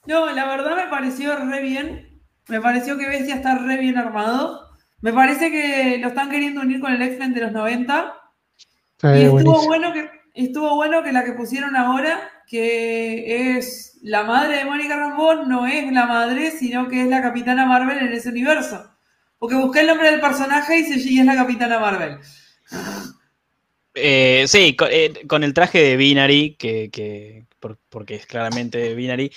No, la verdad me pareció re bien. Me pareció que Bestia está re bien armado. Me parece que lo están queriendo unir con el X-Men de los 90. y estuvo bueno que estuvo bueno que la que pusieron ahora, que es la madre de Mónica Rambeau, no es la madre, sino que es la Capitana Marvel en ese universo. Porque busqué el nombre del personaje y, se, es la Capitana Marvel. Eh, sí, eh, con, el traje de Binary, que, porque es claramente Binary,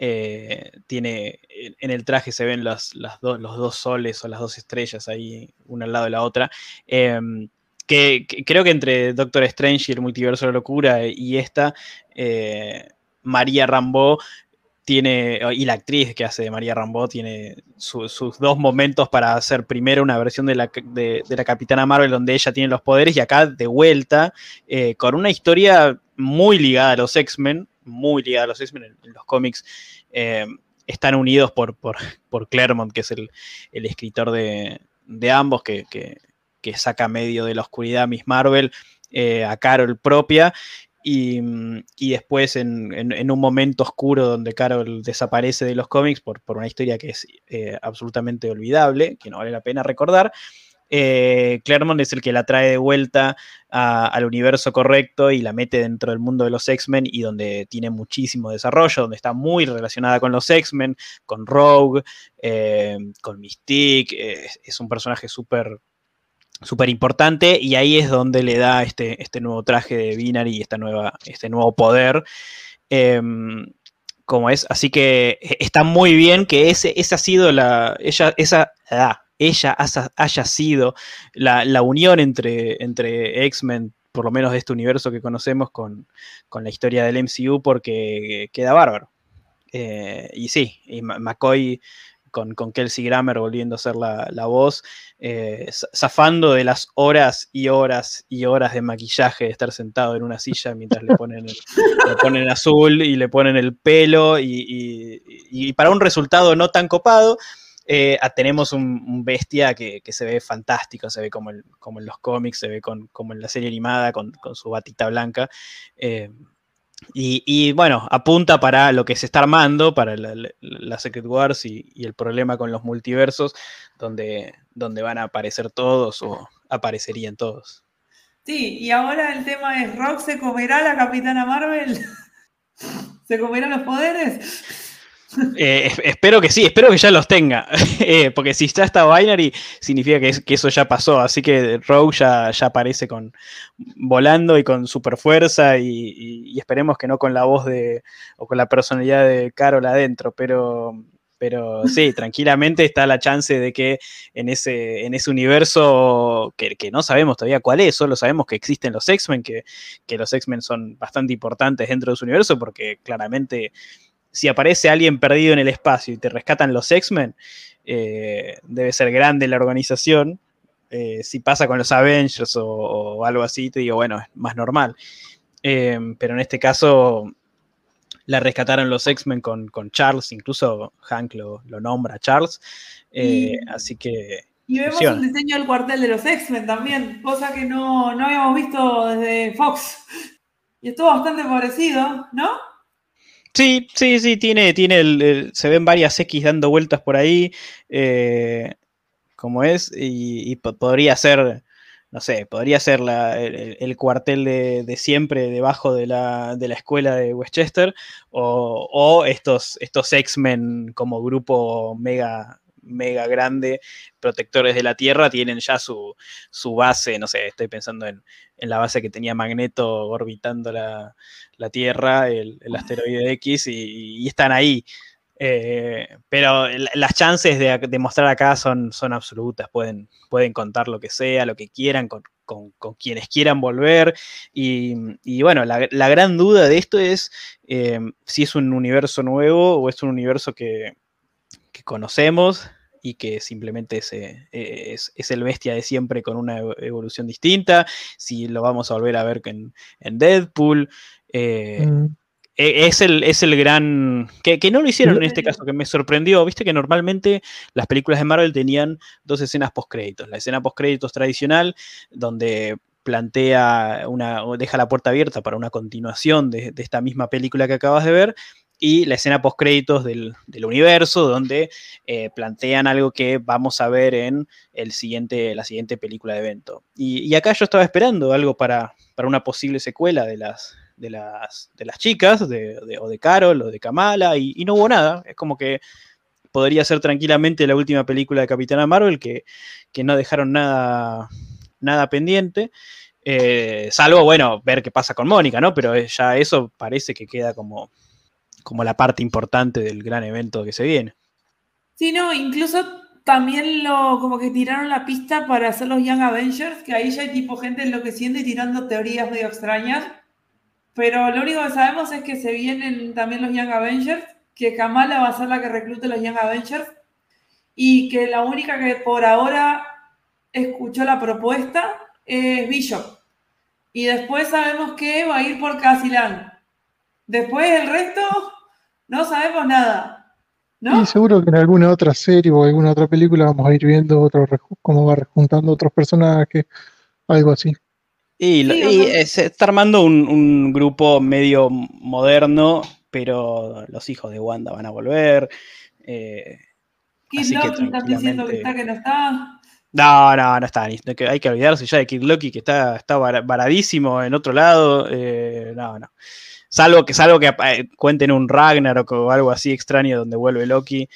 eh, tiene en el traje se ven los, dos soles o las dos estrellas ahí, una al lado de la otra. Que, creo que entre Doctor Strange y el multiverso de la locura y esta, eh, María Rambo tiene, y la actriz que hace de María Rambo tiene sus dos momentos para hacer primero una versión de la, de, la, Capitana Marvel donde ella tiene los poderes y acá de vuelta eh, con una historia muy ligada a los X-Men, muy ligada a los X-Men en, los cómics. Eh, están unidos por, por, Claremont, que es el, escritor de, ambos, que, que saca medio de la oscuridad Miss Marvel, eh, a Carol propia. Y, después en, un momento oscuro donde Carol desaparece de los cómics por, por una historia que es eh, absolutamente olvidable, que no vale la pena recordar, eh, Claremont es el que la trae de vuelta al universo correcto y la mete dentro del mundo de los X-Men y donde tiene muchísimo desarrollo, donde está muy relacionada con los X-Men, con Rogue, con Mystique, es un personaje súper súper importante y ahí es donde le da este, este nuevo traje de Binary y esta nueva, este nuevo poder. Em, como es, así que e, está muy bien que ese, esa ha sido la, ella, esa, ah, ella haya, sido la, unión entre, entre X-Men, por lo menos de este universo que conocemos, con, la historia del MCU, porque queda bárbaro. Eh, y sí, y McCoy con, con, Kelsey Grammer volviendo a ser la, voz, eh, zafando de las horas y horas y horas de maquillaje de estar sentado en una silla mientras le ponen, le ponen azul y le ponen el pelo y para un resultado no tan copado, eh, tenemos un, bestia que, se ve fantástico, se ve como, como en los cómics, se ve como en la serie animada con, su batita blanca. Eh, y, bueno, apunta para lo que se está armando, para la, Secret Wars y, el problema con los multiversos, donde, donde van a aparecer todos o aparecerían todos. Sí, y ahora el tema es, ¿Rock se comerá la Capitana Marvel? ¿Se comerá los poderes? Eh, espero que sí, espero que ya los tenga. Eh, porque si ya está Binary, significa que, que, eso ya pasó. Así que Rogue ya, ya aparece con volando y con super fuerza. Y, esperemos que no con la voz de. o con la personalidad de Carol adentro. Pero. Pero sí, tranquilamente está la chance de que en ese, en ese universo que, no sabemos todavía cuál es, solo sabemos que existen los X-Men, que, que los X-Men son bastante importantes dentro de su universo, porque claramente si aparece alguien perdido en el espacio y te rescatan los X-Men, eh, debe ser grande la organización. Eh, si pasa con los Avengers o, algo así, te digo, bueno, es más normal. Eh, pero en este caso la rescataron los X-Men con, Charles, incluso Hank lo, nombra Charles. así que. Y vemos un diseño del cuartel de los X-Men también, cosa que no, no habíamos visto desde Fox. Y estuvo bastante parecido, ¿no? Sí, sí, sí, tiene, tiene el, se ven varias X dando vueltas por ahí, eh, como es, y, podría ser, no sé, podría ser el, cuartel de, siempre debajo de la, de la, escuela de Westchester, o, estos, estos X-Men como grupo mega, mega grande, protectores de la Tierra, tienen ya su, base, no sé, estoy pensando en, la base que tenía Magneto orbitando la, Tierra, el, asteroide X, y, están ahí. Eh, pero las chances de, mostrar acá son, son absolutas, pueden, pueden contar lo que sea, lo que quieran, con, quienes quieran volver. Y, bueno, la, gran duda de esto es eh, si es un universo nuevo o es un universo que, que conocemos, y que simplemente eh, es, es, el bestia de siempre con una evolución distinta, si lo vamos a volver a ver en, en Deadpool. Eh, mm. e, es, el, es el gran... Que, no lo hicieron en este caso, que me sorprendió. Viste que normalmente las películas de Marvel tenían dos escenas post-créditos. La escena post-créditos tradicional, donde plantea una, deja la puerta abierta para una continuación de, de, esta misma película que acabas de ver, y la escena post créditos del, universo, donde eh, plantean algo que vamos a ver en el siguiente, la siguiente película de evento. Y, acá yo estaba esperando algo para, para, una posible secuela de las, de las, de las chicas, de, o de Carol o de Kamala, y, no hubo nada. Es como que podría ser tranquilamente la última película de Capitana Marvel, que, no dejaron nada, nada pendiente. Eh, salvo, bueno, ver qué pasa con Mónica, ¿no? Pero ya eso parece que queda como, como la parte importante del gran evento que se viene. Sí, no, incluso también lo como que tiraron la pista para hacer los Young Avengers, que ahí ya hay tipo gente enloqueciendo y tirando teorías medio extrañas. Pero lo único que sabemos es que se vienen también los Young Avengers, que Kamala va a ser la que reclute los Young Avengers y que la única que por ahora escuchó la propuesta es Bishop. Y después sabemos que va a ir por Casilan. Después el resto no sabemos nada. ¿no? Y seguro que en alguna otra serie o alguna otra película vamos a ir viendo otro, cómo va rejuntando otros personajes, algo así. Y, Sí, se está armando un, un grupo medio moderno, pero los hijos de Wanda van a volver. eh, Kid Loki están diciendo que está, que no está. no, no, no está. hay que olvidarse ya de Kid Loki, que está, está vara- varadísimo en otro lado. eh, no, no. Salvo que, salvo que eh, cuenten un Ragnarok o algo así extraño donde vuelve Loki.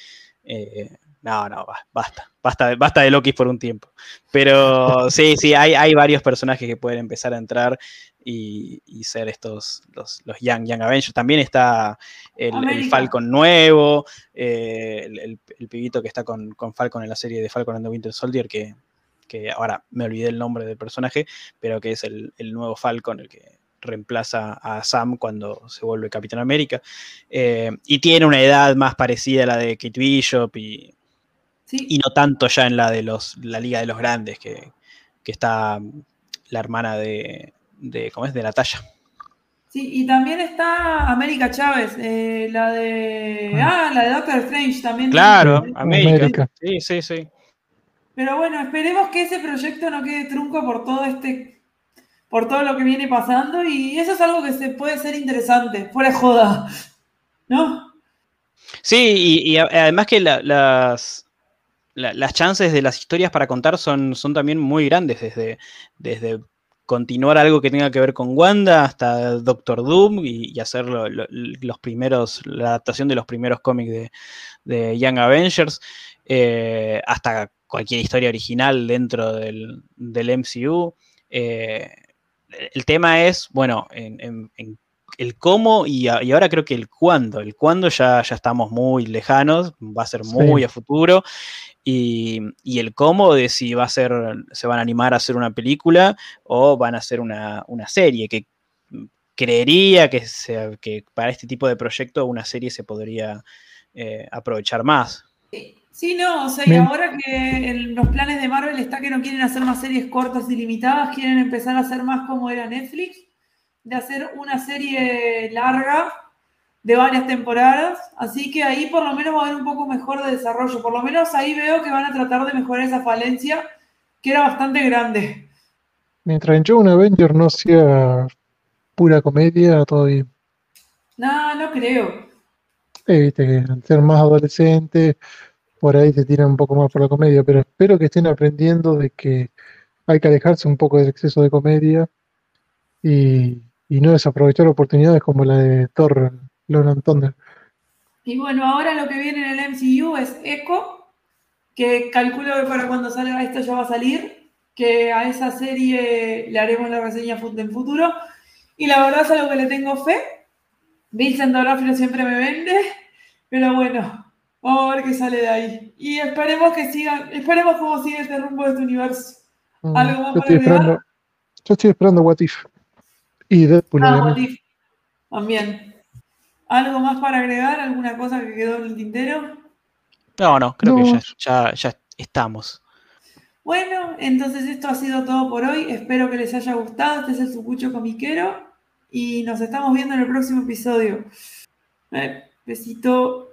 eh, no, no, ba- basta. Basta, de- basta de Loki por un tiempo. Pero sí, sí, hay, hay varios personajes que pueden empezar a entrar y, y ser estos, los, los Young, Young Avengers. También está el. Falcon nuevo, eh, el, el- el pibito que está con, con Falcon en la serie de Falcon and the Winter Soldier, que, que ahora me olvidé el nombre del personaje, pero que es el, el nuevo Falcon, el que reemplaza a Sam cuando se vuelve Capitán América. Eh, y tiene una edad más parecida a la de Kate Bishop y, Sí. y no tanto ya en la de los la Liga de los Grandes, que, que está la hermana de, de ¿cómo es? de Natalia. Sí, y también está América Chávez, eh, la de. Ah, la de Doctor Strange también. Claro. América. Sí, sí, sí. Pero bueno, esperemos que ese proyecto no quede trunco por todo este. Por todo lo que viene pasando. Y eso es algo que se puede ser interesante, fuera de joda. ¿No? Sí, y, además que la- las, la- las chances de las historias para contar son, son también muy grandes, desde, desde continuar algo que tenga que ver con Wanda hasta Doctor Doom y, hacer lo- lo- los primeros, la adaptación de los primeros cómics de, de Young Avengers, eh, hasta cualquier historia original dentro del, del MCU. Eh, el tema es, bueno, en, en- en el cómo y, a- y ahora creo que el cuándo. El cuándo ya, ya estamos muy lejanos, va a ser muy Sí. a futuro. Y, y el cómo de si va a ser, se van a animar a hacer una película o van a hacer una, una serie, que creería que, sea- que para este tipo de proyecto una serie se podría eh, aprovechar más. Sí, no, o sea, y ahora que en los planes de Marvel está que no quieren hacer más series cortas y limitadas, quieren empezar a hacer más como era Netflix, de hacer una serie larga de varias temporadas, así que ahí por lo menos va a haber un poco mejor de desarrollo, por lo menos ahí veo que van a tratar de mejorar esa falencia que era bastante grande. Mientras en Young Avenger no sea pura comedia, todo bien. No, no creo. Eh, viste que ser más adolescente, por ahí se tiran un poco más por la comedia, pero espero que estén aprendiendo de que hay que alejarse un poco del exceso de comedia y, y no desaprovechar oportunidades como la de Thor, Love and Thunder. Y bueno, ahora lo que viene en el MCU es Echo, que calculo que para cuando salga esto ya va a salir, que a esa serie le haremos la reseña en futuro. Y la verdad es algo que le tengo fe. Vincent D'Onofrio siempre me vende, pero bueno, vamos a ver qué sale de ahí. Y esperemos que sigan, esperemos cómo sigue este rumbo de este universo. Mm, ¿Algo más yo para estoy agregar? esperando, yo estoy esperando What If. Y Deadpool, Ah. What If. También. ¿Algo más para agregar? ¿Alguna cosa que quedó en el tintero? No, no, creo que ya, ya, ya estamos. Bueno, entonces esto ha sido todo por hoy. Espero que les haya gustado. Este es el Sucucho Comiquero. Y nos estamos viendo en el próximo episodio. Eh, besito.